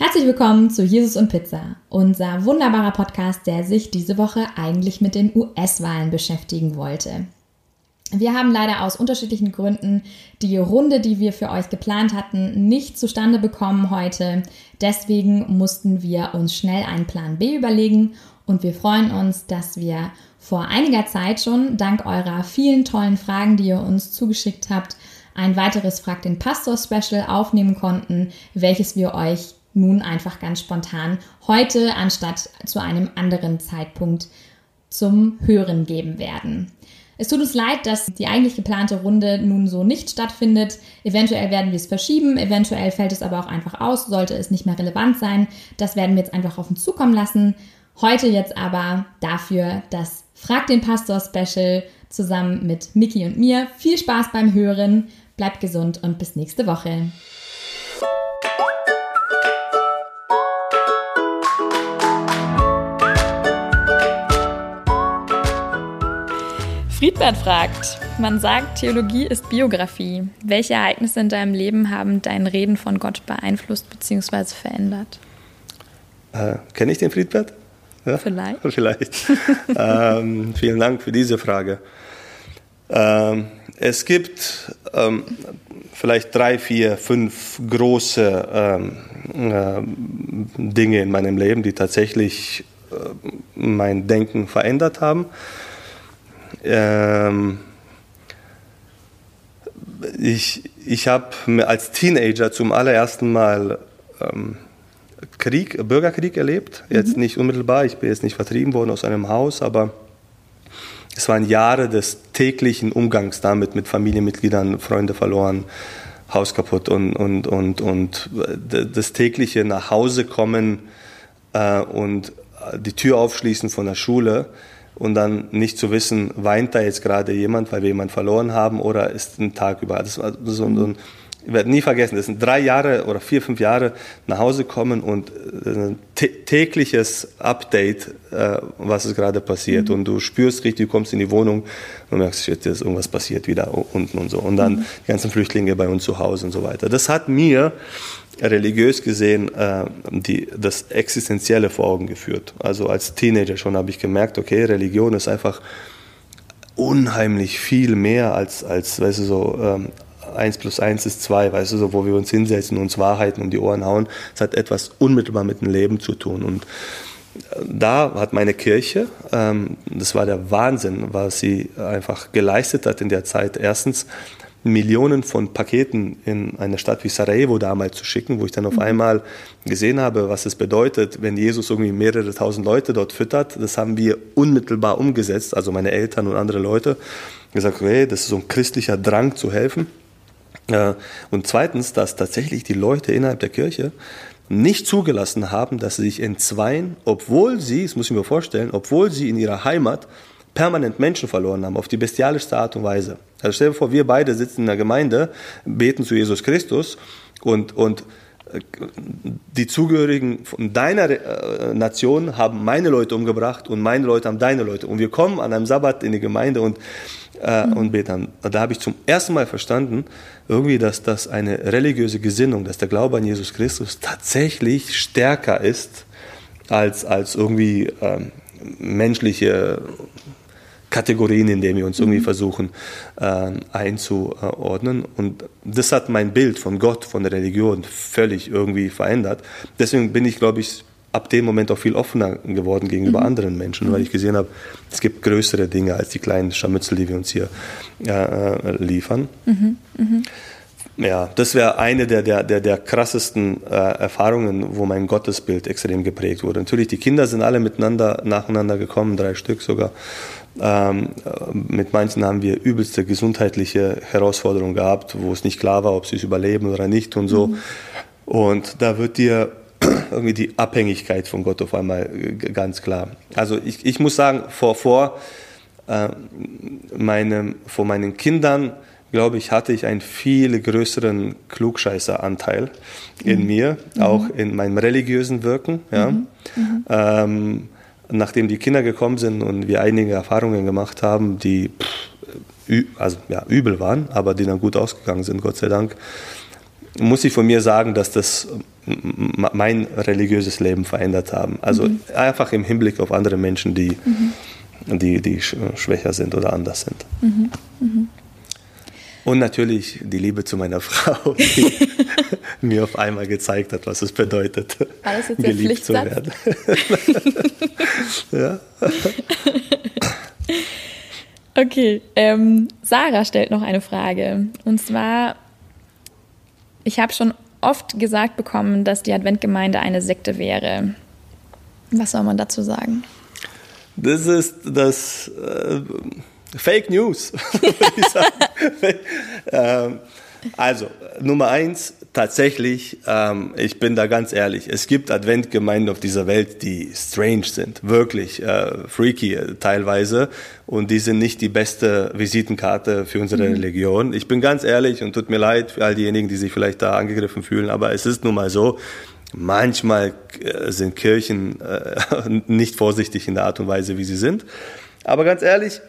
Herzlich willkommen zu Jesus und Pizza, unser wunderbarer Podcast, der sich diese Woche eigentlich mit den US-Wahlen beschäftigen wollte. Wir haben leider aus unterschiedlichen Gründen die Runde, die wir für euch geplant hatten, nicht zustande bekommen heute. Deswegen mussten wir uns schnell einen Plan B überlegen und wir freuen uns, dass wir vor einiger Zeit schon, dank eurer vielen tollen Fragen, die ihr uns zugeschickt habt, ein weiteres Frag den Pastor Special aufnehmen konnten, welches wir euch nun einfach ganz spontan heute anstatt zu einem anderen Zeitpunkt zum Hören geben werden. Es tut uns leid, dass die eigentlich geplante Runde nun so nicht stattfindet. Eventuell werden wir es verschieben, eventuell fällt es aber auch einfach aus, sollte es nicht mehr relevant sein. Das werden wir jetzt einfach auf uns zukommen lassen. Heute jetzt aber dafür das Frag den Pastor Special zusammen mit Miki und mir. Viel Spaß beim Hören, bleibt gesund und bis nächste Woche. Friedbert fragt, man sagt, Theologie ist Biografie. Welche Ereignisse in deinem Leben haben dein Reden von Gott beeinflusst bzw. verändert? Äh, Kenne ich den Friedbert? Ja? Vielleicht. Vielleicht. ähm, vielen Dank für diese Frage. Ähm, es gibt ähm, vielleicht drei, vier, fünf große ähm, äh, Dinge in meinem Leben, die tatsächlich äh, mein Denken verändert haben. Ähm, ich ich habe als Teenager zum allerersten Mal ähm, Krieg, Bürgerkrieg erlebt. Jetzt mhm. nicht unmittelbar, ich bin jetzt nicht vertrieben worden aus einem Haus, aber es waren Jahre des täglichen Umgangs damit, mit Familienmitgliedern, Freunde verloren, Haus kaputt und, und, und, und das tägliche nach Hause kommen äh, und die Tür aufschließen von der Schule und dann nicht zu wissen, weint da jetzt gerade jemand, weil wir jemanden verloren haben oder ist ein Tag über. Das war so, ein, ein ich werde nie vergessen, das sind drei Jahre oder vier, fünf Jahre nach Hause kommen und äh, ein tägliches Update, äh, was ist gerade passiert. Mhm. Und du spürst richtig, du kommst in die Wohnung und merkst, shit, ist irgendwas passiert wieder unten und so. Und dann mhm. die ganzen Flüchtlinge bei uns zu Hause und so weiter. Das hat mir religiös gesehen äh, die, das Existenzielle vor Augen geführt. Also als Teenager schon habe ich gemerkt, okay, Religion ist einfach unheimlich viel mehr als, als weißt du, so ähm, 1 plus 1 ist 2, weißt du, so, wo wir uns hinsetzen, uns Wahrheiten um die Ohren hauen. Es hat etwas unmittelbar mit dem Leben zu tun. Und äh, da hat meine Kirche, ähm, das war der Wahnsinn, was sie einfach geleistet hat in der Zeit. Erstens Millionen von Paketen in eine Stadt wie Sarajevo damals zu schicken, wo ich dann auf mhm. einmal gesehen habe, was es bedeutet, wenn Jesus irgendwie mehrere tausend Leute dort füttert. Das haben wir unmittelbar umgesetzt, also meine Eltern und andere Leute. Gesagt, hey, das ist so ein christlicher Drang zu helfen. Äh, und zweitens, dass tatsächlich die Leute innerhalb der Kirche nicht zugelassen haben, dass sie sich entzweien, obwohl sie, das muss ich mir vorstellen, obwohl sie in ihrer Heimat permanent Menschen verloren haben, auf die bestialischste Art und Weise. Also stell dir vor, wir beide sitzen in der Gemeinde, beten zu Jesus Christus und, und die Zugehörigen von deiner äh, Nation haben meine Leute umgebracht und meine Leute haben deine Leute. Und wir kommen an einem Sabbat in die Gemeinde und, äh, mhm. und beten. Da habe ich zum ersten Mal verstanden, irgendwie, dass das eine religiöse Gesinnung, dass der Glaube an Jesus Christus tatsächlich stärker ist als, als irgendwie ähm, menschliche Kategorien, in denen wir uns irgendwie mhm. versuchen äh, einzuordnen. Und das hat mein Bild von Gott, von der Religion völlig irgendwie verändert. Deswegen bin ich, glaube ich, ab dem Moment auch viel offener geworden gegenüber mhm. anderen Menschen, weil ich gesehen habe, es gibt größere Dinge als die kleinen Scharmützel, die wir uns hier äh, liefern. Mhm. Mhm. Ja, das wäre eine der, der, der, der krassesten äh, Erfahrungen, wo mein Gottesbild extrem geprägt wurde. Natürlich, die Kinder sind alle miteinander, nacheinander gekommen, drei Stück sogar. Ähm, mit manchen haben wir übelste gesundheitliche Herausforderungen gehabt, wo es nicht klar war, ob sie es überleben oder nicht und so. Mhm. Und da wird dir irgendwie die Abhängigkeit von Gott auf einmal ganz klar. Also ich, ich muss sagen, vor, vor, äh, meinem, vor meinen Kindern, glaube ich, hatte ich einen viel größeren Klugscheißeranteil in mhm. mir, auch mhm. in meinem religiösen Wirken. Ja. Mhm. mhm. Ähm, nachdem die Kinder gekommen sind und wir einige Erfahrungen gemacht haben, die also, ja, übel waren, aber die dann gut ausgegangen sind, Gott sei Dank, muss ich von mir sagen, dass das mein religiöses Leben verändert haben. Also mhm. einfach im Hinblick auf andere Menschen, die, mhm. die, die schwächer sind oder anders sind. Mhm. Und natürlich die Liebe zu meiner Frau, die mir auf einmal gezeigt hat, was es bedeutet, geliebt zu werden. ja. Okay, ähm, Sarah stellt noch eine Frage. Und zwar, ich habe schon oft gesagt bekommen, dass die Adventgemeinde eine Sekte wäre. Was soll man dazu sagen? Das ist das äh, Fake News, würde ich sagen. ähm, also, Nummer eins, tatsächlich, ähm, ich bin da ganz ehrlich, es gibt Adventgemeinden auf dieser Welt, die strange sind, wirklich äh, freaky äh, teilweise und die sind nicht die beste Visitenkarte für unsere mhm. Religion. Ich bin ganz ehrlich und tut mir leid für all diejenigen, die sich vielleicht da angegriffen fühlen, aber es ist nun mal so, manchmal äh, sind Kirchen äh, nicht vorsichtig in der Art und Weise, wie sie sind. Aber ganz ehrlich,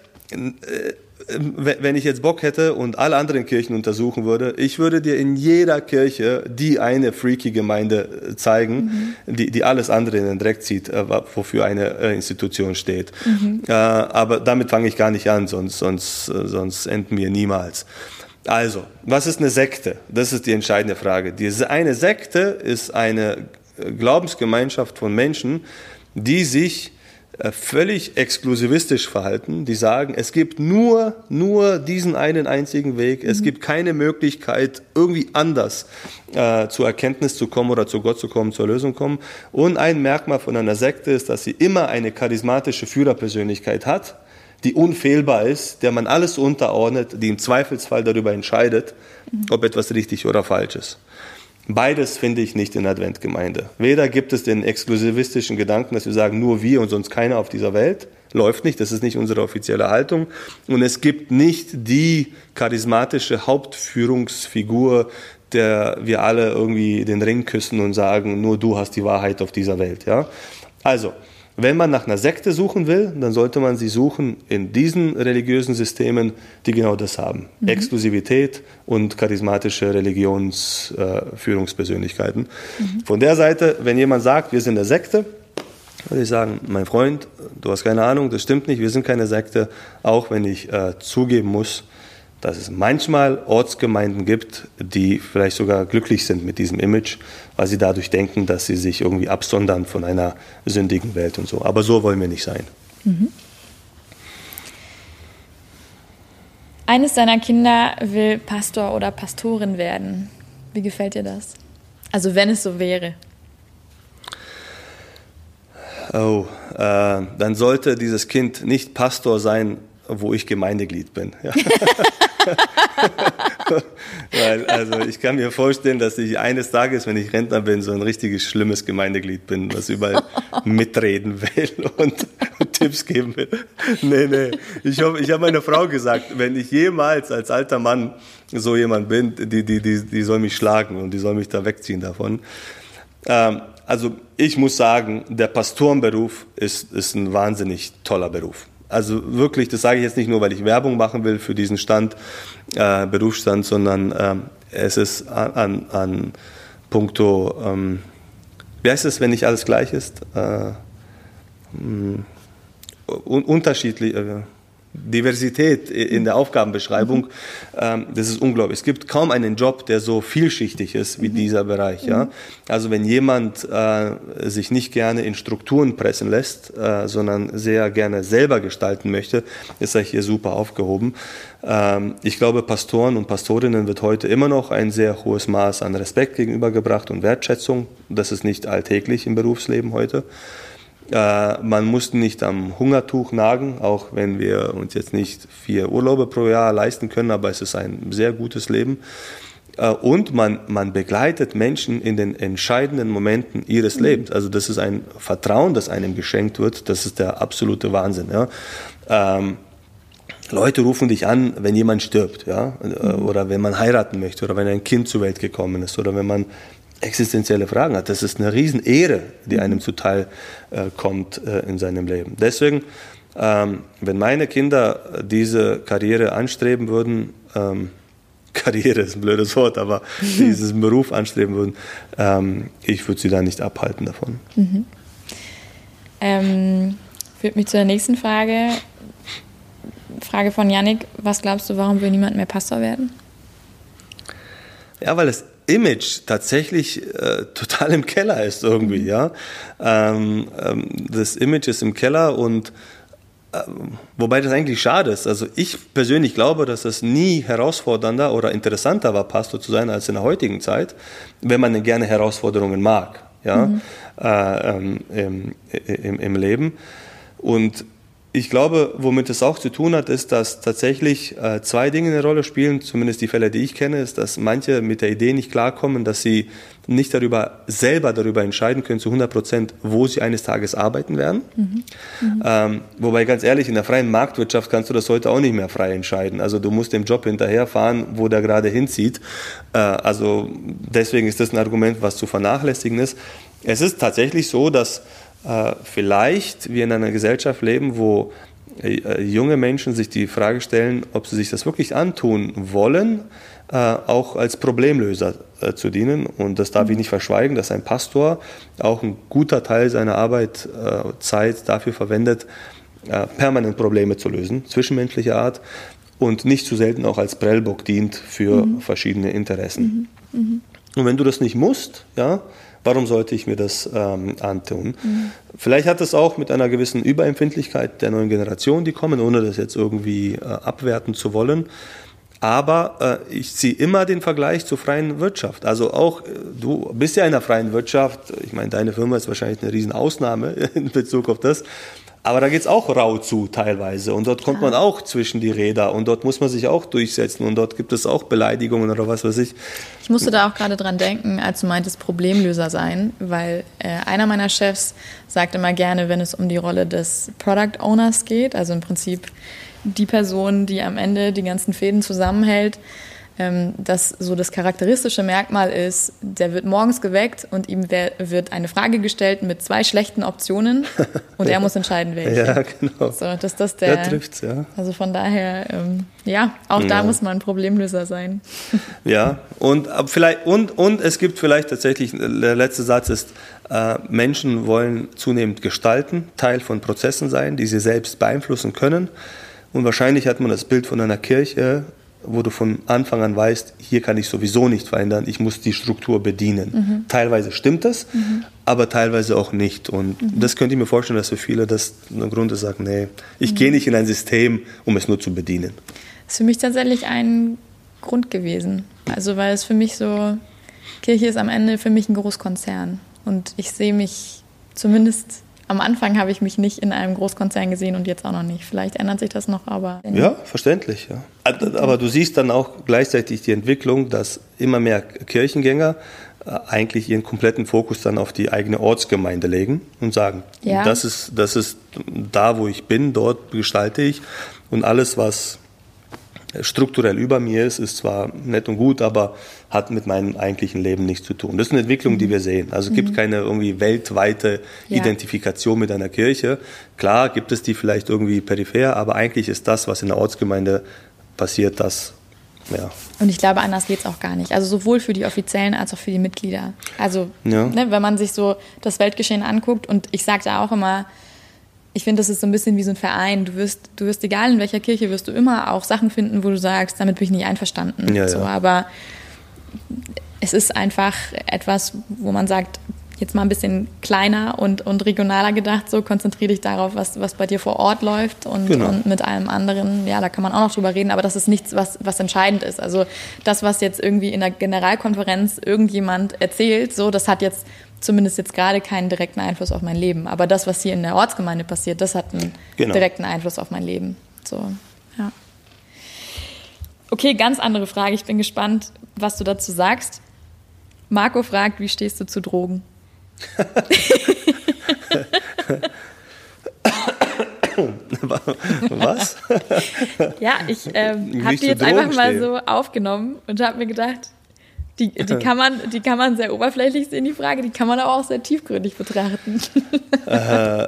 wenn ich jetzt Bock hätte und alle anderen Kirchen untersuchen würde, ich würde dir in jeder Kirche die eine freaky Gemeinde äh, zeigen, mhm. die, die alles andere in den Dreck zieht, äh, wofür eine Institution steht. Mhm. Aber damit fange ich gar nicht an, sonst, sonst, sonst enden wir niemals. Also, was ist eine Sekte? Das ist die entscheidende Frage. Diese eine Sekte ist eine Glaubensgemeinschaft von Menschen, die sich äh, völlig exklusivistisch verhalten, die sagen, es gibt nur, nur diesen einen einzigen Weg, es mhm. gibt keine Möglichkeit, irgendwie anders äh, zur Erkenntnis zu kommen oder zu Gott zu kommen, zur Lösung kommen. Und ein Merkmal von einer Sekte ist, dass sie immer eine charismatische Führerpersönlichkeit hat, die unfehlbar ist, der man alles unterordnet, die im Zweifelsfall darüber entscheidet, mhm. ob etwas richtig oder falsch ist. Beides finde ich nicht in der Adventgemeinde. Weder gibt es den exklusivistischen Gedanken, dass wir sagen, nur wir und sonst keiner auf dieser Welt. Läuft nicht, das ist nicht unsere offizielle Haltung. Und es gibt nicht die charismatische Hauptführungsfigur, der wir alle irgendwie den Ring küssen und sagen, nur du hast die Wahrheit auf dieser Welt. Ja? Also, wenn man nach einer Sekte suchen will, dann sollte man sie suchen in diesen religiösen Systemen, die genau das haben. Mhm. Exklusivität und charismatische Religionsführungspersönlichkeiten. Äh, mhm. Von der Seite, wenn jemand sagt, wir sind eine Sekte, würde ich sagen, mein Freund, du hast keine Ahnung, das stimmt nicht, wir sind keine Sekte, auch wenn ich äh, zugeben muss, dass es manchmal Ortsgemeinden gibt, die vielleicht sogar glücklich sind mit diesem Image, weil sie dadurch denken, dass sie sich irgendwie absondern von einer sündigen Welt und so. Aber so wollen wir nicht sein. Mhm. Eines deiner Kinder will Pastor oder Pastorin werden. Wie gefällt dir das? Also wenn es so wäre. Oh, äh, dann sollte dieses Kind nicht Pastor sein, wo ich Gemeindeglied bin. Ja. Weil, also ich kann mir vorstellen, dass ich eines Tages, wenn ich Rentner bin, so ein richtiges schlimmes Gemeindeglied bin, was überall mitreden will und, und Tipps geben will. Nee, nee. Ich habe ich hab meiner Frau gesagt, wenn ich jemals als alter Mann so jemand bin, die, die, die, die soll mich schlagen und die soll mich da wegziehen davon. Ähm, also ich muss sagen, der Pastorenberuf ist, ist ein wahnsinnig toller Beruf. Also wirklich, das sage ich jetzt nicht nur, weil ich Werbung machen will für diesen Stand, äh, Berufsstand, sondern äh, es ist an, an, an puncto, ähm, wie heißt es, wenn nicht alles gleich ist? Äh, mh, un unterschiedlich. Äh, Diversität in der Aufgabenbeschreibung, ähm, das ist unglaublich. Es gibt kaum einen Job, der so vielschichtig ist wie mhm. dieser Bereich. Ja? Also wenn jemand äh, sich nicht gerne in Strukturen pressen lässt, äh, sondern sehr gerne selber gestalten möchte, ist er hier super aufgehoben. Ähm, ich glaube, Pastoren und Pastorinnen wird heute immer noch ein sehr hohes Maß an Respekt gegenübergebracht und Wertschätzung. Das ist nicht alltäglich im Berufsleben heute. Äh, man muss nicht am Hungertuch nagen, auch wenn wir uns jetzt nicht vier Urlaube pro Jahr leisten können, aber es ist ein sehr gutes Leben. Äh, und man, man begleitet Menschen in den entscheidenden Momenten ihres mhm. Lebens. Also das ist ein Vertrauen, das einem geschenkt wird. Das ist der absolute Wahnsinn. Ja. Ähm, Leute rufen dich an, wenn jemand stirbt, ja, äh, mhm. oder wenn man heiraten möchte, oder wenn ein Kind zur Welt gekommen ist, oder wenn man existenzielle Fragen hat. Das ist eine Riesenehre, die mhm. einem zuteil äh, kommt äh, in seinem Leben. Deswegen, ähm, wenn meine Kinder diese Karriere anstreben würden, ähm, Karriere ist ein blödes Wort, aber diesen Beruf anstreben würden, ähm, ich würde sie da nicht abhalten davon. Mhm. Ähm, führt mich zu der nächsten Frage. Frage von Yannick, was glaubst du, warum will niemand mehr Pastor werden? Ja, weil das Image tatsächlich äh, total im Keller ist irgendwie, ja. Ähm, ähm, das Image ist im Keller und äh, wobei das eigentlich schade ist. Also ich persönlich glaube, dass es nie herausfordernder oder interessanter war, Pastor zu sein als in der heutigen Zeit, wenn man gerne Herausforderungen mag, ja, mhm. äh, ähm, im, im, im Leben. Und ich glaube, womit es auch zu tun hat, ist, dass tatsächlich äh, zwei Dinge eine Rolle spielen, zumindest die Fälle, die ich kenne, ist, dass manche mit der Idee nicht klarkommen, dass sie nicht darüber, selber darüber entscheiden können, zu 100 Prozent, wo sie eines Tages arbeiten werden. Mhm. Mhm. Ähm, wobei ganz ehrlich, in der freien Marktwirtschaft kannst du das heute auch nicht mehr frei entscheiden. Also du musst dem Job hinterherfahren, wo der gerade hinzieht. Äh, also deswegen ist das ein Argument, was zu vernachlässigen ist. Es ist tatsächlich so, dass äh, vielleicht wir in einer Gesellschaft leben, wo äh, junge Menschen sich die Frage stellen, ob sie sich das wirklich antun wollen, äh, auch als Problemlöser zu dienen. Und das darf ich nicht verschweigen, dass ein Pastor auch ein guter Teil seiner Arbeitszeit dafür verwendet, permanent Probleme zu lösen, zwischenmenschlicher Art und nicht zu selten auch als Prellbock dient für mhm. verschiedene Interessen. Mhm. Mhm. Und wenn du das nicht musst, ja, Warum sollte ich mir das ähm, antun? Mhm. Vielleicht hat es auch mit einer gewissen Überempfindlichkeit der neuen Generation, die kommen, ohne das jetzt irgendwie äh, abwerten zu wollen. Aber äh, ich ziehe immer den Vergleich zur freien Wirtschaft. Also auch, äh, du bist ja in der freien Wirtschaft. Ich meine, deine Firma ist wahrscheinlich eine Riesenausnahme in Bezug auf das. Aber da geht es auch rau zu teilweise. Und dort kommt man auch zwischen die Räder. Und dort muss man sich auch durchsetzen. Und dort gibt es auch Beleidigungen oder was weiß ich. Ich musste da auch gerade dran denken, als du meintest Problemlöser sein, weil äh, einer meiner Chefs sagt immer gerne, wenn es um die Rolle des Product Owners geht, also im Prinzip die Person, die am Ende die ganzen Fäden zusammenhält, dass so das charakteristische Merkmal ist, der wird morgens geweckt und ihm wird eine Frage gestellt mit zwei schlechten Optionen und er muss entscheiden, welche. Ja, genau. So, dass das der, der trifft's, ja. Also von daher, ähm, ja, auch da muss man ein Problemlöser sein. Ja, und, vielleicht, und, und es gibt vielleicht tatsächlich, der letzte Satz ist, äh, Menschen wollen zunehmend gestalten, Teil von Prozessen sein, die sie selbst beeinflussen können. Und wahrscheinlich hat man das Bild von einer Kirche wo du von Anfang an weißt, hier kann ich sowieso nicht verändern, ich muss die Struktur bedienen. Mhm. Teilweise stimmt das, mhm. aber teilweise auch nicht. Und mhm. das könnte ich mir vorstellen, dass für viele das ein Grund ist, sagen, nee, ich gehe nicht in ein System, um es nur zu bedienen. Das ist für mich tatsächlich ein Grund gewesen. Also weil es für mich so, Kirche ist am Ende für mich ein Großkonzern. Und ich sehe mich zumindest am Anfang habe ich mich nicht in einem Großkonzern gesehen und jetzt auch noch nicht. Vielleicht ändert sich das noch, aber. Ja, verständlich, ja. Aber du siehst dann auch gleichzeitig die Entwicklung, dass immer mehr Kirchengänger äh, eigentlich ihren kompletten Fokus dann auf die eigene Ortsgemeinde legen und sagen, ja. das, ist, das ist da, wo ich bin, dort gestalte ich und alles, was strukturell über mir ist, ist zwar nett und gut, aber hat mit meinem eigentlichen Leben nichts zu tun. Das ist eine Entwicklung, die wir sehen. Also es gibt mhm. keine irgendwie weltweite ja. Identifikation mit einer Kirche. Klar gibt es die vielleicht irgendwie peripher, aber eigentlich ist das, was in der Ortsgemeinde passiert, das ja. Und ich glaube, anders geht es auch gar nicht. Also sowohl für die Offiziellen als auch für die Mitglieder. Also ja. ne, wenn man sich so das Weltgeschehen anguckt und ich sage da auch immer, ich finde, das ist so ein bisschen wie so ein Verein. Du wirst, du wirst, egal in welcher Kirche, wirst du immer auch Sachen finden, wo du sagst, damit bin ich nicht einverstanden. Ja, so, ja. Aber es ist einfach etwas, wo man sagt, jetzt mal ein bisschen kleiner und, und regionaler gedacht, so konzentriere dich darauf, was, was bei dir vor Ort läuft und, genau. und mit allem anderen, ja, da kann man auch noch drüber reden, aber das ist nichts, was, was entscheidend ist. Also das, was jetzt irgendwie in der Generalkonferenz irgendjemand erzählt, so, das hat jetzt zumindest jetzt gerade keinen direkten Einfluss auf mein Leben. Aber das, was hier in der Ortsgemeinde passiert, das hat einen genau. direkten Einfluss auf mein Leben. So, ja. Okay, ganz andere Frage. Ich bin gespannt, was du dazu sagst. Marco fragt, wie stehst du zu Drogen? Was? ja, ich ähm, habe die jetzt einfach mal so aufgenommen und habe mir gedacht, Die, die, kann man, die kann man sehr oberflächlich sehen, die Frage, die kann man aber auch sehr tiefgründig betrachten. Äh,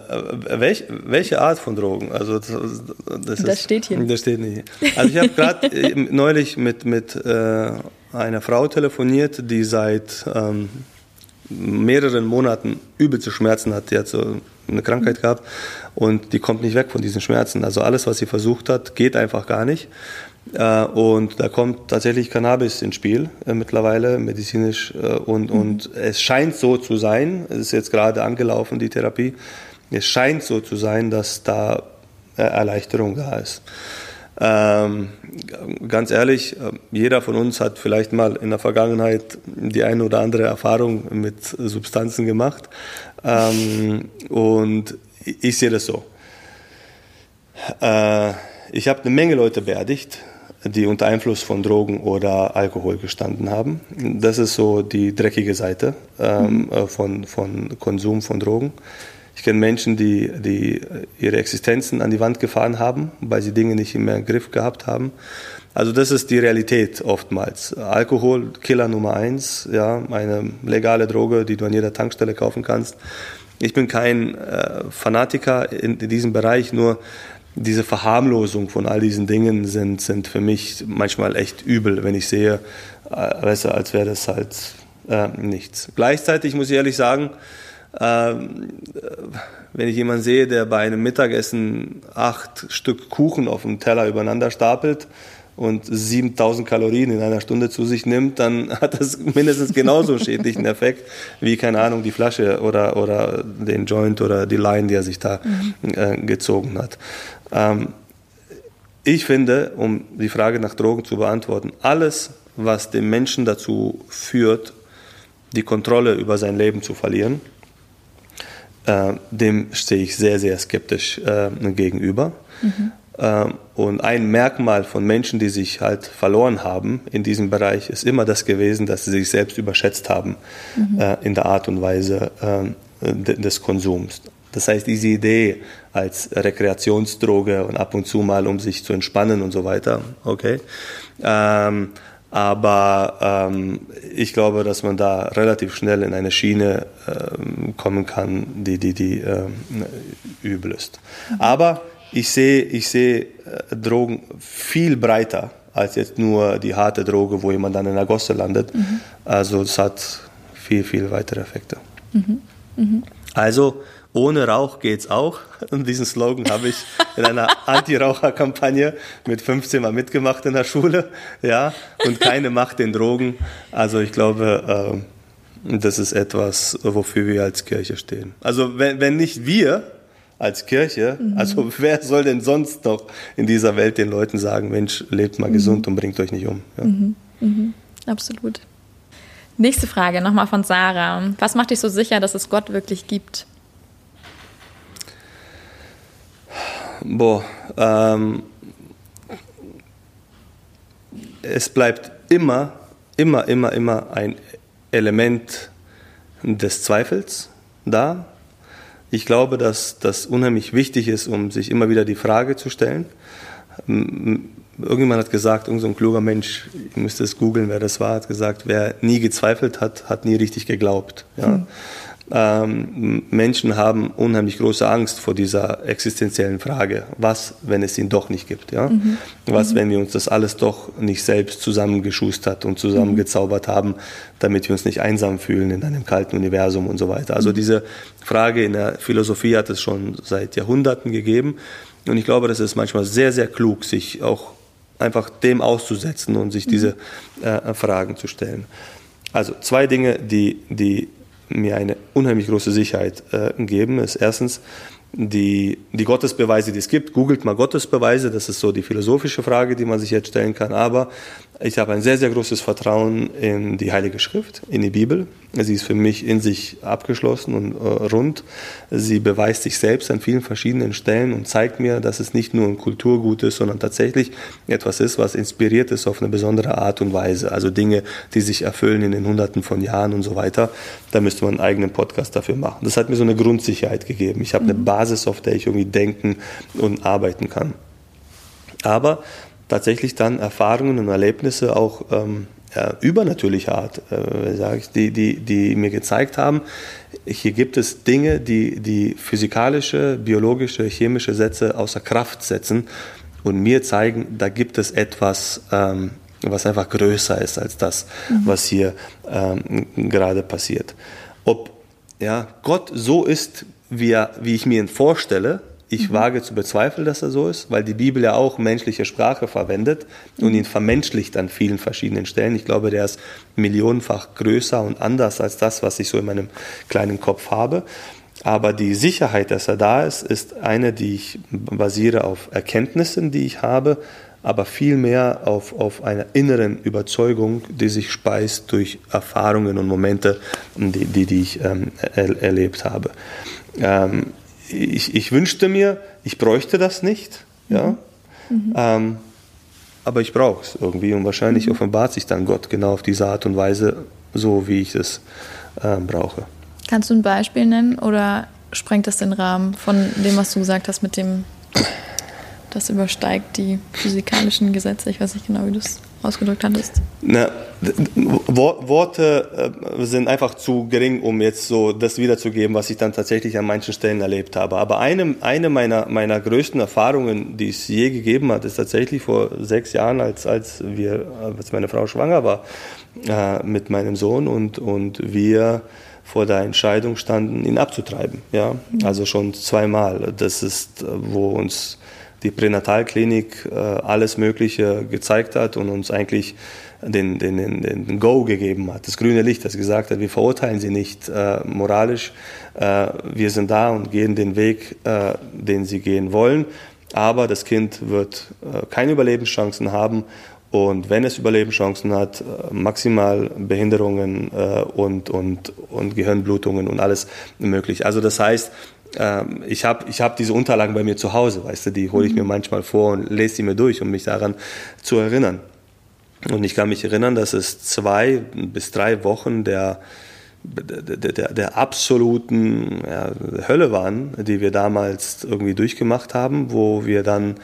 welch, welche Art von Drogen? Also das, das, das ist, steht hier. Das steht nicht. Also ich habe gerade äh, neulich mit, mit äh, einer Frau telefoniert, die seit ähm, mehreren Monaten übelste Schmerzen hat. Die hat so eine Krankheit gehabt und die kommt nicht weg von diesen Schmerzen. Also alles, was sie versucht hat, geht einfach gar nicht. Äh, und da kommt tatsächlich Cannabis ins Spiel äh, mittlerweile, medizinisch. Äh, und, mhm. und es scheint so zu sein, es ist jetzt gerade angelaufen, die Therapie, es scheint so zu sein, dass da Erleichterung da ist. Ähm, ganz ehrlich, jeder von uns hat vielleicht mal in der Vergangenheit die eine oder andere Erfahrung mit Substanzen gemacht. Ähm, und ich sehe das so. Äh, ich habe eine Menge Leute beerdigt, die unter Einfluss von Drogen oder Alkohol gestanden haben. Das ist so die dreckige Seite ähm, mhm. von, von Konsum von Drogen. Ich kenne Menschen, die, die ihre Existenzen an die Wand gefahren haben, weil sie Dinge nicht mehr im Griff gehabt haben. Also das ist die Realität oftmals. Alkohol, Killer Nummer eins, ja, eine legale Droge, die du an jeder Tankstelle kaufen kannst. Ich bin kein äh, Fanatiker in, in diesem Bereich, nur diese Verharmlosung von all diesen Dingen sind, sind für mich manchmal echt übel, wenn ich sehe, äh, besser als wäre das halt äh, nichts. Gleichzeitig muss ich ehrlich sagen, äh, wenn ich jemanden sehe, der bei einem Mittagessen acht Stück Kuchen auf dem Teller übereinander stapelt, und 7000 Kalorien in einer Stunde zu sich nimmt, dann hat das mindestens genauso schädlichen Effekt wie, keine Ahnung, die Flasche oder, oder den Joint oder die Line, die er sich da mhm. äh, gezogen hat. Ähm, ich finde, um die Frage nach Drogen zu beantworten, alles, was den Menschen dazu führt, die Kontrolle über sein Leben zu verlieren, äh, dem stehe ich sehr, sehr skeptisch äh, gegenüber. Mhm. Ähm, und ein Merkmal von Menschen, die sich halt verloren haben in diesem Bereich, ist immer das gewesen, dass sie sich selbst überschätzt haben mhm. Äh, in der Art und Weise ähm, des Konsums. Das heißt, diese Idee als Rekreationsdroge und ab und zu mal, um sich zu entspannen und so weiter, okay. Ähm, aber ähm, ich glaube, dass man da relativ schnell in eine Schiene ähm, kommen kann, die, die, die ähm, übel ist. Mhm. Aber ich sehe, ich sehe äh, Drogen viel breiter als jetzt nur die harte Droge, wo jemand dann in der Gosse landet. Mhm. Also es hat viel, viel weitere Effekte. Mhm. Mhm. Also ohne Rauch geht's auch. Und diesen Slogan habe ich in einer Anti-Raucher-Kampagne mit 15 Mal mitgemacht in der Schule. Ja, und keine Macht den Drogen. Also ich glaube, äh, das ist etwas, wofür wir als Kirche stehen. Also wenn, wenn nicht wir, als Kirche. Mhm. Also wer soll denn sonst noch in dieser Welt den Leuten sagen, Mensch, lebt mal mhm. gesund und bringt euch nicht um. Ja. Mhm. mhm. Absolut. Nächste Frage nochmal von Sarah. Was macht dich so sicher, dass es Gott wirklich gibt? Boah, ähm, es bleibt immer, immer, immer, immer ein Element des Zweifels da. Ich glaube, dass das unheimlich wichtig ist, um sich immer wieder die Frage zu stellen. Irgendjemand hat gesagt, irgendein so kluger Mensch, ich müsste es googeln, wer das war, hat gesagt, wer nie gezweifelt hat, hat nie richtig geglaubt. Ja? Hm ähm, Menschen haben unheimlich große Angst vor dieser existenziellen Frage. Was, wenn es ihn doch nicht gibt? Ja? Mhm. Was, mhm. wenn wir uns das alles doch nicht selbst zusammengeschustert und zusammengezaubert mhm. haben, damit wir uns nicht einsam fühlen in einem kalten Universum und so weiter. Also mhm. diese Frage in der Philosophie hat es schon seit Jahrhunderten gegeben. Und ich glaube, das ist manchmal sehr, sehr klug, sich auch einfach dem auszusetzen und sich mhm. diese äh, Fragen zu stellen. Also zwei Dinge, die, die mir eine unheimlich große Sicherheit äh, geben, ist erstens die, die Gottesbeweise, die es gibt. Googelt mal Gottesbeweise, das ist so die philosophische Frage, die man sich jetzt stellen kann. Aber ich habe ein sehr, sehr großes Vertrauen in die Heilige Schrift, in die Bibel. Sie ist für mich in sich abgeschlossen und äh, rund. Sie beweist sich selbst an vielen verschiedenen Stellen und zeigt mir, dass es nicht nur ein Kulturgut ist, sondern tatsächlich etwas ist, was inspiriert ist auf eine besondere Art und Weise. Also Dinge, die sich erfüllen in den Hunderten von Jahren und so weiter. Da müsste man einen eigenen Podcast dafür machen. Das hat mir so eine Grundsicherheit gegeben. Ich habe eine mhm. Basis, auf der ich irgendwie denken und arbeiten kann. Aber tatsächlich dann Erfahrungen und Erlebnisse auch ähm, äh, übernatürlicher Art, äh, sage ich, die, die, die mir gezeigt haben, hier gibt es Dinge, die, die physikalische, biologische, chemische Sätze außer Kraft setzen und mir zeigen, da gibt es etwas, ähm, was einfach größer ist als das, mhm. was hier ähm, gerade passiert. Ob ja, Gott so ist, wie, er, wie ich mir ihn vorstelle, ich mhm. wage zu bezweifeln, dass er so ist, weil die Bibel ja auch menschliche Sprache verwendet mhm. und ihn vermenschlicht an vielen verschiedenen Stellen. Ich glaube, der ist millionenfach größer und anders als das, was ich so in meinem kleinen Kopf habe. Aber die Sicherheit, dass er da ist, ist eine, die ich basiere auf Erkenntnissen, die ich habe, aber vielmehr auf, auf einer inneren Überzeugung, die sich speist durch Erfahrungen und Momente, die, die, die ich ähm, er, erlebt habe. Ähm, ich, ich, wünschte mir, ich bräuchte das nicht, ja? Mhm. Ähm, aber ich brauche es irgendwie und wahrscheinlich mhm. offenbart sich dann Gott genau auf diese Art und Weise, so wie ich es ähm, brauche. Kannst du ein Beispiel nennen oder sprengt das den Rahmen von dem, was du gesagt hast mit dem das übersteigt die physikalischen Gesetze. Ich weiß nicht genau, wie du es ausgedrückt hattest. Na, Worte äh, sind einfach zu gering, um jetzt so das wiederzugeben, was ich dann tatsächlich an manchen Stellen erlebt habe. Aber eine, eine meiner, meiner größten Erfahrungen, die es je gegeben hat, ist tatsächlich vor sechs Jahren, als, als, wir, als meine Frau schwanger war äh, mit meinem Sohn und, und wir vor der Entscheidung standen, ihn abzutreiben. Ja? Mhm. Also schon zweimal. Das ist, äh, wo uns die Pränatalklinik äh, alles Mögliche gezeigt hat und uns eigentlich den, den, den, den Go gegeben hat, das grüne Licht, das gesagt hat, wir verurteilen sie nicht äh, moralisch, äh, wir sind da und gehen den Weg, äh, den sie gehen wollen, aber das Kind wird äh, keine Überlebenschancen haben. Und wenn es Überlebenschancen hat, äh, maximal Behinderungen äh, und, und, und Gehirnblutungen und alles möglich. Also das heißt, ähm, ich habe ich hab diese Unterlagen bei mir zu Hause, weißt du, die hole ich mir mhm. manchmal vor und lese sie mir durch, um mich daran zu erinnern. Und ich kann mich erinnern, dass es zwei bis drei Wochen der, der, der, der absoluten ja, Hölle waren, die wir damals irgendwie durchgemacht haben, wo wir dann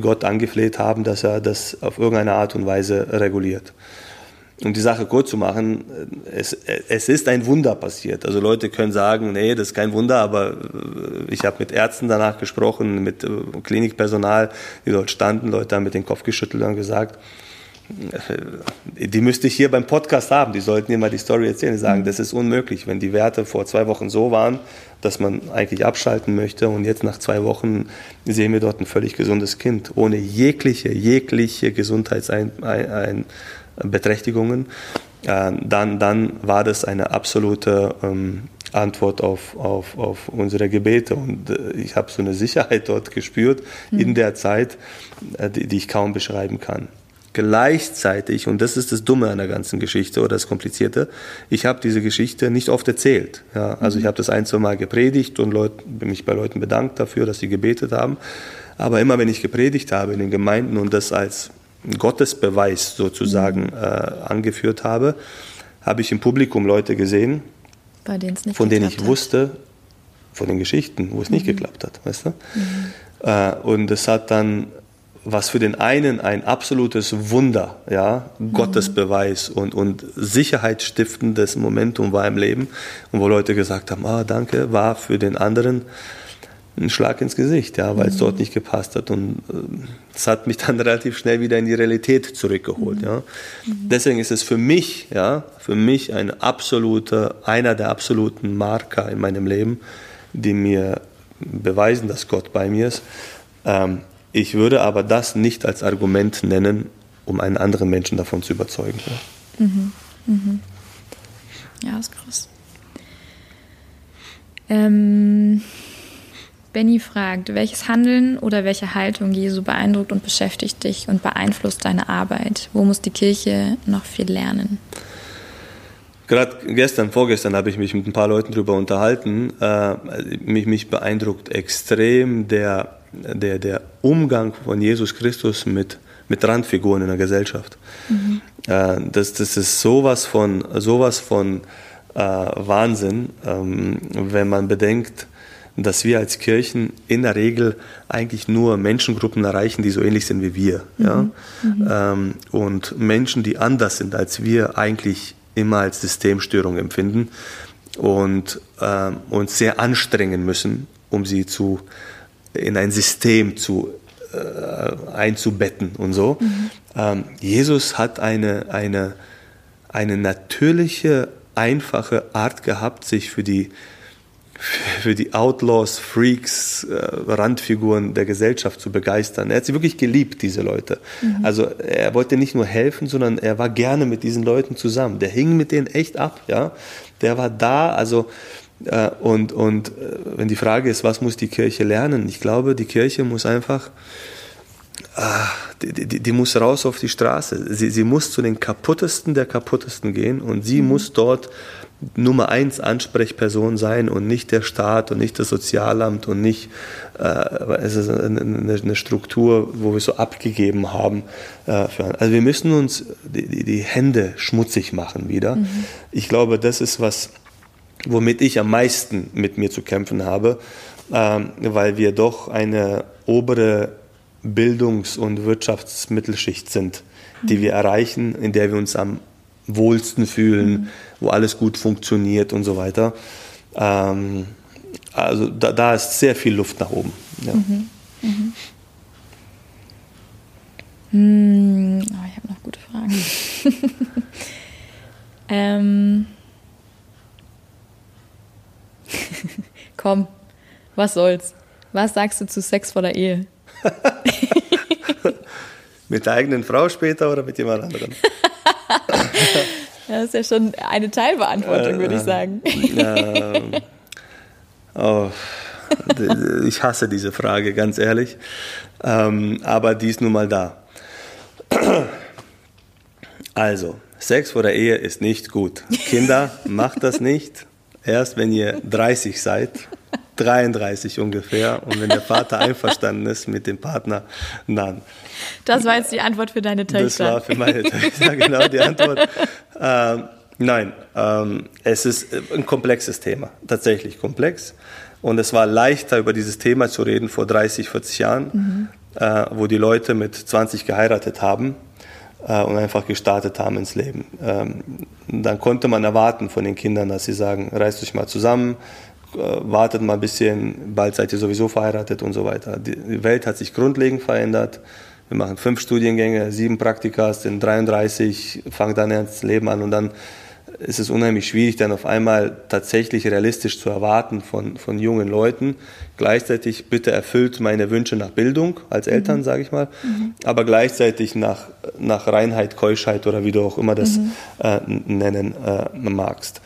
Gott angefleht haben, dass er das auf irgendeine Art und Weise reguliert um die Sache kurz zu machen, es, es ist ein Wunder passiert. Also Leute können sagen, nee, das ist kein Wunder, aber äh, ich habe mit Ärzten danach gesprochen, mit äh, Klinikpersonal, die dort standen, Leute haben mit dem Kopf geschüttelt und gesagt, äh, die müsste ich hier beim Podcast haben, die sollten mir mal die Story erzählen, die sagen, mhm. das ist unmöglich, wenn die Werte vor zwei Wochen so waren, dass man eigentlich abschalten möchte und jetzt nach zwei Wochen sehen wir dort ein völlig gesundes Kind, ohne jegliche, jegliche Gesundheitsein... Ein, Beträchtigungen, äh, dann, dann war das eine absolute ähm, Antwort auf, auf, auf unsere Gebete. Und äh, ich habe so eine Sicherheit dort gespürt mhm. in der Zeit, äh, die, die, ich kaum beschreiben kann. Gleichzeitig, und das ist das Dumme an der ganzen Geschichte oder das Komplizierte, ich habe diese Geschichte nicht oft erzählt. Ja? Also ich mhm. habe das ein, zwei Mal gepredigt und Leut, mich bei Leuten bedankt dafür, dass sie gebetet haben. Aber immer wenn ich gepredigt habe in den Gemeinden und das als Gottesbeweis sozusagen mhm. äh, angeführt habe, habe ich im Publikum Leute gesehen, von denen ich hat. wusste, von den Geschichten, wo es mhm. nicht geklappt hat, weißt du? Mhm. Äh, und es hat dann was für den einen ein absolutes Wunder, ja, mhm. Gottesbeweis und, und sicherheitsstiftendes Momentum war im Leben und wo Leute gesagt haben, ah, danke, war für den anderen ein Schlag ins Gesicht, ja, weil es mhm. dort nicht gepasst hat. Und es äh, hat mich dann relativ schnell wieder in die Realität zurückgeholt. Mhm. Ja. Deswegen ist es für mich, ja, für mich ein absoluter, einer der absoluten Marker in meinem Leben, die mir beweisen, dass Gott bei mir ist. Ähm, ich würde aber das nicht als Argument nennen, um einen anderen Menschen davon zu überzeugen. Ja, mhm. Mhm. ja ist krass. Ähm Benny fragt, welches Handeln oder welche Haltung Jesu beeindruckt und beschäftigt dich und beeinflusst deine Arbeit? Wo muss die Kirche noch viel lernen? Gerade gestern, vorgestern habe ich mich mit ein paar Leuten darüber unterhalten. Äh, mich, mich beeindruckt extrem der, der, der Umgang von Jesus Christus mit, mit Randfiguren in der Gesellschaft. Mhm. Äh, das, das ist sowas von, sowas von äh, Wahnsinn, ähm, wenn man bedenkt, dass wir als Kirchen in der Regel eigentlich nur Menschengruppen erreichen, die so ähnlich sind wie wir. Mhm. Ja? Mhm. Ähm, und Menschen, die anders sind als wir, eigentlich immer als Systemstörung empfinden und ähm, uns sehr anstrengen müssen, um sie zu, in ein System zu, äh, einzubetten und so. Mhm. Ähm, Jesus hat eine, eine, eine natürliche, einfache Art gehabt, sich für die für die Outlaws, Freaks, äh, Randfiguren der Gesellschaft zu begeistern. Er hat sie wirklich geliebt, diese Leute. Mhm. Also er wollte nicht nur helfen, sondern er war gerne mit diesen Leuten zusammen. Der hing mit denen echt ab, ja. Der war da, also äh, und, und äh, wenn die Frage ist, was muss die Kirche lernen? Ich glaube, die Kirche muss einfach die, die, die, muss raus auf die Straße. Sie, sie muss zu den kaputtesten der kaputtesten gehen und sie mhm. muss dort Nummer eins Ansprechperson sein und nicht der Staat und nicht das Sozialamt und nicht äh, es ist eine, eine, Struktur, wo wir so abgegeben haben. Äh, für, also wir müssen uns die, die Hände schmutzig machen wieder. Mhm. Ich glaube, das ist was, womit ich am meisten mit mir zu kämpfen habe, äh, weil wir doch eine obere Bildungs- und Wirtschaftsmittelschicht sind, die wir erreichen, in der wir uns am wohlsten fühlen, mhm. wo alles gut funktioniert und so weiter. Ähm, also da, da, ist sehr viel Luft nach oben. Ja. Mhm. Mhm. Hm, oh, ich habe noch gute Fragen. ähm. Komm, was soll's? Was sagst du zu Sex vor der Ehe? mit der eigenen Frau später oder mit jemand anderem? das ist ja schon eine Teilbeantwortung, würde ich sagen. Ähm, oh, ich hasse diese Frage, ganz ehrlich. Ähm, aber die ist nun mal da. Also, Sex vor der Ehe ist nicht gut. Kinder, macht das nicht. Erst wenn ihr 30 seid 33 ungefähr. Und wenn der Vater einverstanden ist mit dem Partner, dann. Das war jetzt die Antwort für deine Töchter. Das war für meine Töchter genau die Antwort. Ähm, nein, ähm, es ist ein komplexes Thema, tatsächlich komplex. Und es war leichter, über dieses Thema zu reden vor 30, 40 Jahren, mhm. äh, wo die Leute mit 20 geheiratet haben äh, und einfach gestartet haben ins Leben. Ähm, dann konnte man erwarten von den Kindern, dass sie sagen, reißt euch mal zusammen, äh, wartet mal ein bisschen, bald seid ihr sowieso verheiratet und so weiter. Die Welt hat sich grundlegend verändert. Wir machen fünf Studiengänge, sieben Praktika, sind 33, fangen dann ernst Leben an und dann ist es unheimlich schwierig, dann auf einmal tatsächlich realistisch zu erwarten von, von jungen Leuten. Gleichzeitig bitte erfüllt meine Wünsche nach Bildung als Eltern, mhm. sage ich mal, mhm. aber gleichzeitig nach, nach Reinheit, Keuschheit oder wie du auch immer das mhm. äh, nennen äh, magst.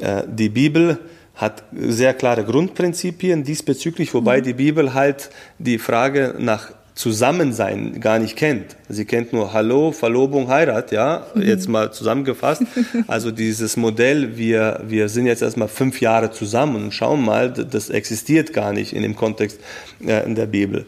Äh, die Bibel hat sehr klare Grundprinzipien diesbezüglich, wobei mhm. die Bibel halt die Frage nach Zusammensein gar nicht kennt. Sie kennt nur Hallo, Verlobung, Heirat, ja, mhm. jetzt mal zusammengefasst. Also dieses Modell, wir, wir sind jetzt erstmal fünf Jahre zusammen und schauen mal, das existiert gar nicht in dem Kontext äh, in der Bibel.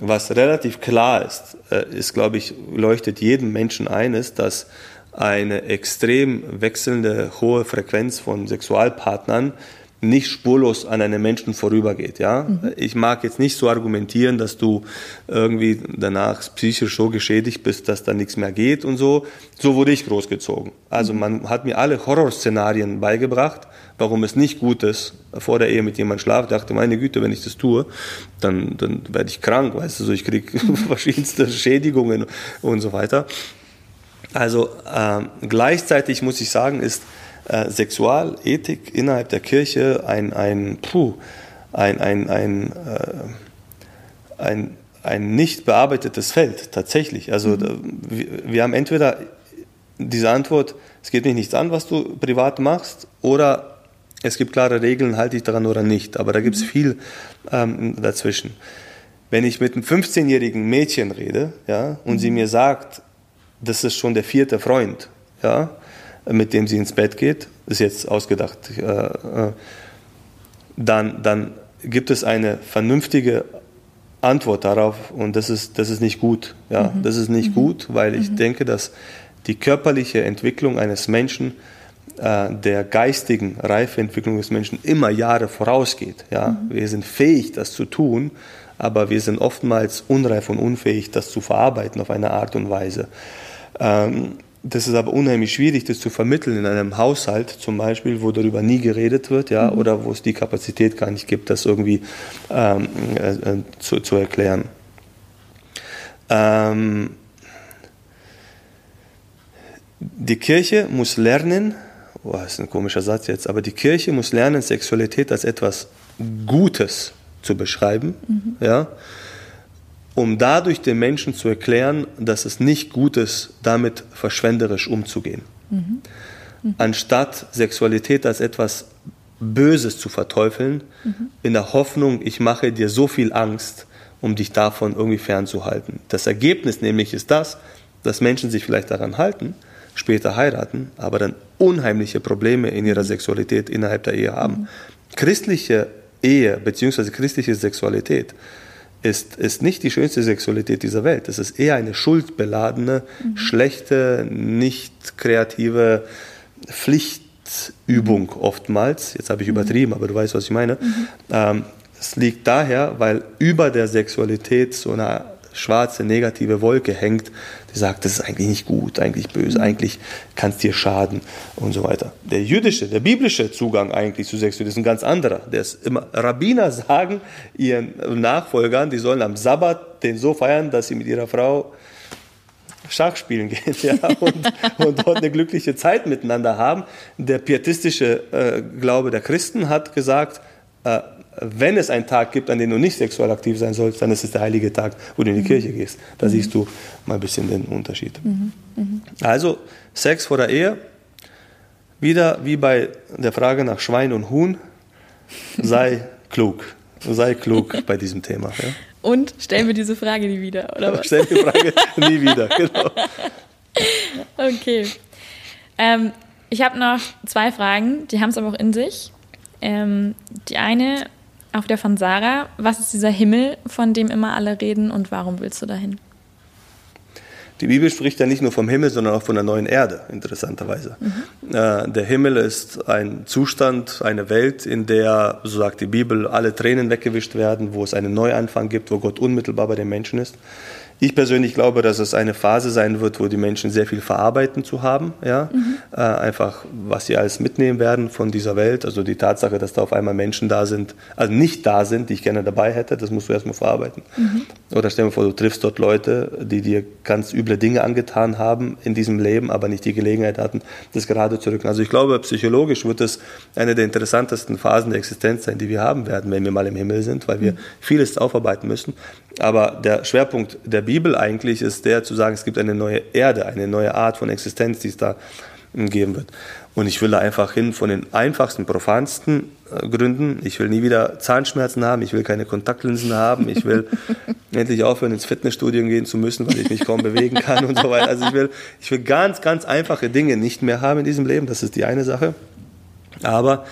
Was relativ klar ist, äh, ist, glaube ich, leuchtet jedem Menschen ein, ist, dass eine extrem wechselnde hohe Frequenz von Sexualpartnern nicht spurlos an einem Menschen vorübergeht. Ja? Mhm. Ich mag jetzt nicht so argumentieren, dass du irgendwie danach psychisch so geschädigt bist, dass da nichts mehr geht und so. So wurde ich großgezogen. Also mhm. man hat mir alle Horrorszenarien beigebracht, warum es nicht gut ist, vor der Ehe mit jemandem schlafen. Ich dachte, meine Güte, wenn ich das tue, dann, dann werde ich krank, weißt du, so ich kriege mhm. verschiedenste Schädigungen und so weiter. Also äh, gleichzeitig muss ich sagen, ist äh, Sexualethik innerhalb der Kirche ein, ein, puh, ein, ein, ein, äh, ein, ein nicht bearbeitetes Feld, tatsächlich. Also mhm. wir, wir haben entweder diese Antwort, es geht mich nichts an, was du privat machst, oder es gibt klare Regeln, halte ich daran oder nicht. Aber da gibt es mhm. viel ähm, dazwischen. Wenn ich mit einem 15-jährigen Mädchen rede ja, und mhm. sie mir sagt, das ist schon der vierte Freund, ja, mit dem sie ins Bett geht, ist jetzt ausgedacht, äh, äh, dann, dann gibt es eine vernünftige Antwort darauf und das ist, das ist nicht gut. Ja? Mhm. Das ist nicht mhm. gut, weil ich mhm. denke, dass die körperliche Entwicklung eines Menschen äh, der geistigen Reifeentwicklung des Menschen immer Jahre vorausgeht. Ja? Mhm. Wir sind fähig, das zu tun, aber wir sind oftmals unreif und unfähig, das zu verarbeiten auf eine Art und Weise. Ähm, das ist aber unheimlich schwierig, das zu vermitteln in einem Haushalt zum Beispiel, wo darüber nie geredet wird, ja, mhm. oder wo es die Kapazität gar nicht gibt, das irgendwie ähm, äh, äh zu, zu erklären. Ähm, die Kirche muss lernen, oh, das ist ein komischer Satz jetzt, aber die Kirche muss lernen, Sexualität als etwas Gutes zu beschreiben, mhm. ja, um dadurch den Menschen zu erklären, dass es nicht gut ist, damit verschwenderisch umzugehen. Mhm. Mhm. Anstatt Sexualität als etwas Böses zu verteufeln, mhm. in der Hoffnung, ich mache dir so viel Angst, um dich davon irgendwie fernzuhalten. Das Ergebnis nämlich ist das, dass Menschen sich vielleicht daran halten, später heiraten, aber dann unheimliche Probleme in ihrer Sexualität innerhalb der Ehe haben. Mhm. Christliche Ehe bzw. christliche Sexualität ist, ist nicht die schönste Sexualität dieser Welt. Es ist eher eine schuldbeladene, mhm. schlechte, nicht kreative Pflichtübung oftmals. Jetzt habe ich mhm. übertrieben, aber du weißt, was ich meine. Mhm. Ähm, es liegt daher, weil über der Sexualität so eine schwarze, negative Wolke hängt, die sagt, das ist eigentlich nicht gut, eigentlich böse, eigentlich kann es dir schaden und so weiter. Der jüdische, der biblische Zugang eigentlich zu Sexualität ist ein ganz anderer. Der ist immer, Rabbiner sagen ihren Nachfolgern, die sollen am Sabbat den so feiern, dass sie mit ihrer Frau Schach spielen gehen ja, und, und, dort eine glückliche Zeit miteinander haben. Der pietistische äh, Glaube der Christen hat gesagt, äh, wenn es einen Tag gibt, an dem du nicht sexuell aktiv sein sollst, dann ist es der heilige Tag, wo du in die mhm. Kirche gehst. Da mhm. siehst du mal ein bisschen den Unterschied. Mhm. mhm. Also Sex vor der Ehe, wieder wie bei der Frage nach Schwein und Huhn, sei klug. Sei klug bei diesem Thema. Ja? Und stellen wir diese Frage nie wieder, oder was? Stellen die Frage nie wieder, genau. Okay. Ähm, ich habe noch zwei Fragen, die haben es aber auch in sich. Ähm, die eine auch der von Sarah. Was ist dieser Himmel, von dem immer alle reden und warum willst du dahin? Die Bibel spricht ja nicht nur vom Himmel, sondern auch von der neuen Erde, interessanterweise. Mhm. Äh, der Himmel ist ein Zustand, eine Welt, in der, so sagt die Bibel, alle Tränen weggewischt werden, wo es einen Neuanfang gibt, wo Gott unmittelbar bei den Menschen ist. Ich persönlich glaube, dass es eine Phase sein wird, wo die Menschen sehr viel verarbeiten zu haben. Ja? Mhm. Äh, einfach, was sie alles mitnehmen werden von dieser Welt. Also die Tatsache, dass da auf einmal Menschen da sind, also nicht da sind, die ich gerne dabei hätte, das musst du erstmal verarbeiten. Mhm. Oder stell dir vor, du triffst dort Leute, die dir ganz üble Dinge angetan haben in diesem Leben, aber nicht die Gelegenheit hatten, das gerade zu rücken. Also ich glaube, psychologisch wird es eine der interessantesten Phasen der Existenz sein, die wir haben werden, wenn wir mal im Himmel sind, weil wir mhm. vieles aufarbeiten müssen. Aber der Schwerpunkt der Bibel eigentlich ist der zu sagen, es gibt eine neue Erde, eine neue Art von Existenz, die es da geben wird. Und ich will da einfach hin von den einfachsten, profansten äh, Gründen. Ich will nie wieder Zahnschmerzen haben, ich will keine Kontaktlinsen haben, ich will endlich aufhören, ins Fitnessstudio gehen zu müssen, weil ich mich kaum bewegen kann und so weiter. Also ich will, ich will ganz, ganz einfache Dinge nicht mehr haben in diesem Leben, das ist die eine Sache. Aber äh,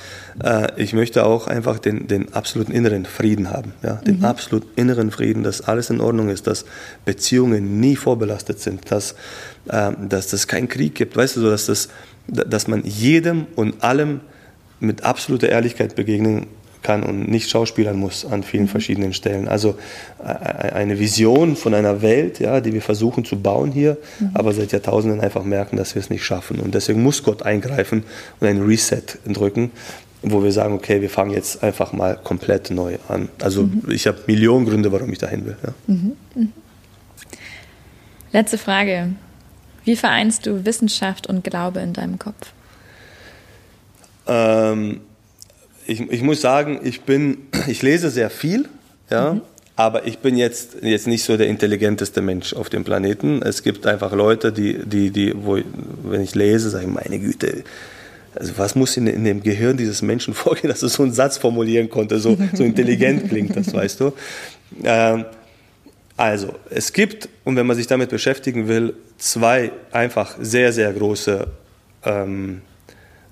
ich möchte auch einfach den, den absoluten inneren Frieden haben. Ja? Den mhm. absolut inneren Frieden, dass alles in Ordnung ist, dass Beziehungen nie vorbelastet sind, dass, äh, dass es keinen Krieg gibt. Weißt du, so, dass, das, dass man jedem und allem mit absoluter Ehrlichkeit begegnen kann und nicht schauspielern muss an vielen mhm. verschiedenen Stellen. Also äh, eine Vision von einer Welt, ja, die wir versuchen zu bauen hier, mhm. aber seit Jahrtausenden einfach merken, dass wir es nicht schaffen. Und deswegen muss Gott eingreifen und ein Reset drücken, wo wir sagen, okay, wir fangen jetzt einfach mal komplett neu an. Also mhm. ich habe Millionen Gründe, warum ich dahin will. Ja. Mhm. mhm. Letzte Frage. Wie vereinst du Wissenschaft und Glaube in deinem Kopf? Ähm, ich, ich muss sagen, ich bin, ich lese sehr viel, ja, mhm. aber ich bin jetzt, jetzt nicht so der intelligenteste Mensch auf dem Planeten. Es gibt einfach Leute, die, die, die, wo, wenn ich lese, sage ich, meine Güte, also was muss in, in, dem Gehirn dieses Menschen vorgehen, dass er so einen Satz formulieren konnte, so, so intelligent klingt das, weißt du. Ähm, also, es gibt, und wenn man sich damit beschäftigen will, zwei einfach sehr, sehr große ähm,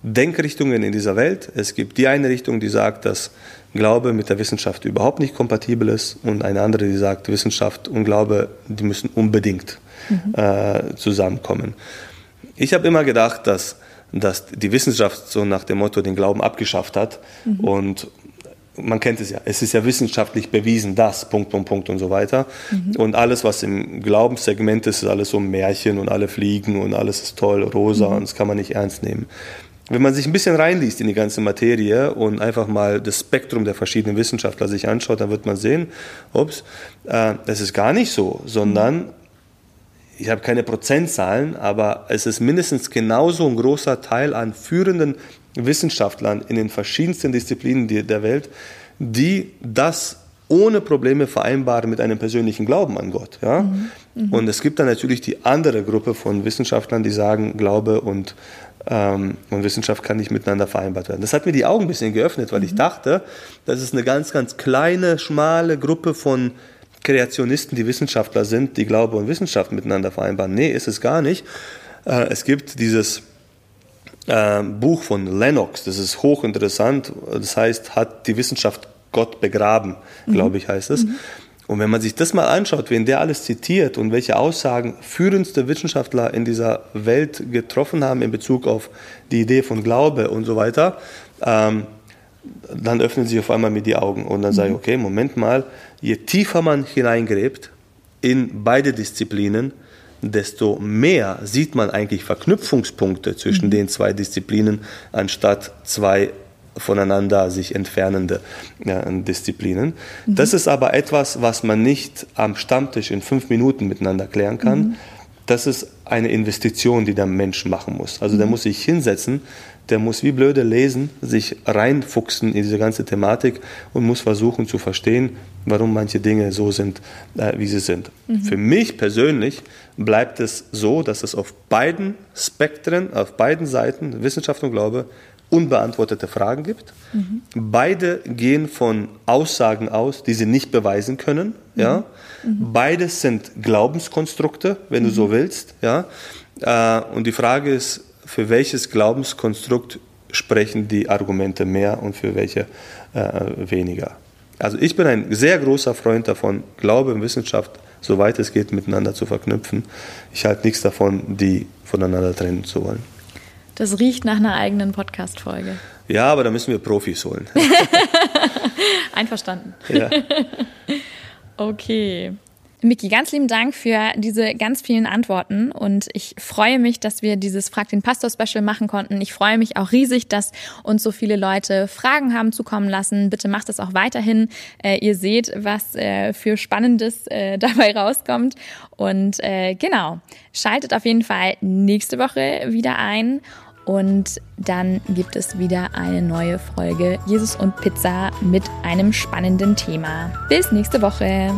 Denkrichtungen in dieser Welt. Es gibt die eine Richtung, die sagt, dass Glaube mit der Wissenschaft überhaupt nicht kompatibel ist und eine andere, die sagt, Wissenschaft und Glaube, die müssen unbedingt mhm. äh, zusammenkommen. Ich habe immer gedacht, dass dass die Wissenschaft so nach dem Motto den Glauben abgeschafft hat mhm. und man kennt es ja, es ist ja wissenschaftlich bewiesen, das, Punkt, Punkt, Punkt und so weiter. Mhm. Und alles, was im Glaubenssegment ist, ist alles so ein Märchen und alle fliegen und alles ist toll, rosa mhm. und das kann man nicht ernst nehmen. Wenn man sich ein bisschen reinliest in die ganze Materie und einfach mal das Spektrum der verschiedenen Wissenschaftler sich anschaut, dann wird man sehen, ups, äh, das ist gar nicht so, sondern ich habe keine Prozentzahlen, aber es ist mindestens genauso ein großer Teil an führenden Wissenschaftlern in den verschiedensten Disziplinen der Welt, die das ohne Probleme vereinbaren mit einem persönlichen Glauben an Gott. Ja? Mhm. Mhm. Und es gibt dann natürlich die andere Gruppe von Wissenschaftlern, die sagen, Glaube und, ähm, und Wissenschaft kann nicht miteinander vereinbart werden. Das hat mir die Augen ein bisschen geöffnet, weil mhm. ich dachte, das ist eine ganz, ganz kleine, schmale Gruppe von Kreationisten, die Wissenschaftler sind, die Glaube und Wissenschaft miteinander vereinbaren. Nee, ist es gar nicht. Äh, es gibt dieses äh, Buch von Lennox, das ist hochinteressant. Das heißt, hat die Wissenschaft Gott begraben, mhm. glaube ich, heißt es. Mhm. Und wenn man sich das mal anschaut, wen der alles zitiert und welche Aussagen führendste Wissenschaftler in dieser Welt getroffen haben in Bezug auf die Idee von Glaube und so weiter, ähm, dann öffnen sich auf einmal mir die Augen und dann sage ich, mhm. okay, Moment mal, je tiefer man hineingräbt in beide Disziplinen, desto mehr sieht man eigentlich Verknüpfungspunkte zwischen mhm. den zwei Disziplinen, anstatt zwei voneinander sich entfernende ja, Disziplinen. Mhm. Das ist aber etwas, was man nicht am Stammtisch in fünf Minuten miteinander klären kann. Mhm. Das ist eine Investition, die der Mensch machen muss. Also der mhm. muss sich hinsetzen, der muss wie blöde lesen, sich reinfuchsen in diese ganze Thematik und muss versuchen zu verstehen, warum manche Dinge so sind, äh, wie sie sind. Mhm. Für mich persönlich bleibt es so, dass es auf beiden Spektren, auf beiden Seiten, Wissenschaft und Glaube, unbeantwortete Fragen gibt. Mhm. Beide gehen von Aussagen aus, die sie nicht beweisen können. Mhm. Ja? Mhm. Beides sind Glaubenskonstrukte, wenn du so mhm. willst. Ja? Äh, und die Frage ist, für welches Glaubenskonstrukt sprechen die Argumente mehr und für welche äh, weniger. Also ich bin ein sehr großer Freund davon, Glaube und Wissenschaft, soweit es geht, miteinander zu verknüpfen. Ich halte nichts davon, die voneinander trennen zu wollen. Das riecht nach einer eigenen Podcast-Folge. Ja, aber da müssen wir Profis holen. Einverstanden. Ja. okay. Miki, ganz lieben Dank für diese ganz vielen Antworten und ich freue mich, dass wir dieses Frag den Pastor Special machen konnten. Ich freue mich auch riesig, dass uns so viele Leute Fragen haben zukommen lassen. Bitte macht das auch weiterhin. Äh, ihr seht, was äh, für Spannendes äh, dabei rauskommt. Und äh, genau, schaltet auf jeden Fall nächste Woche wieder ein. Und dann gibt es wieder eine neue Folge Jesus und Pizza mit einem spannenden Thema. Bis nächste Woche.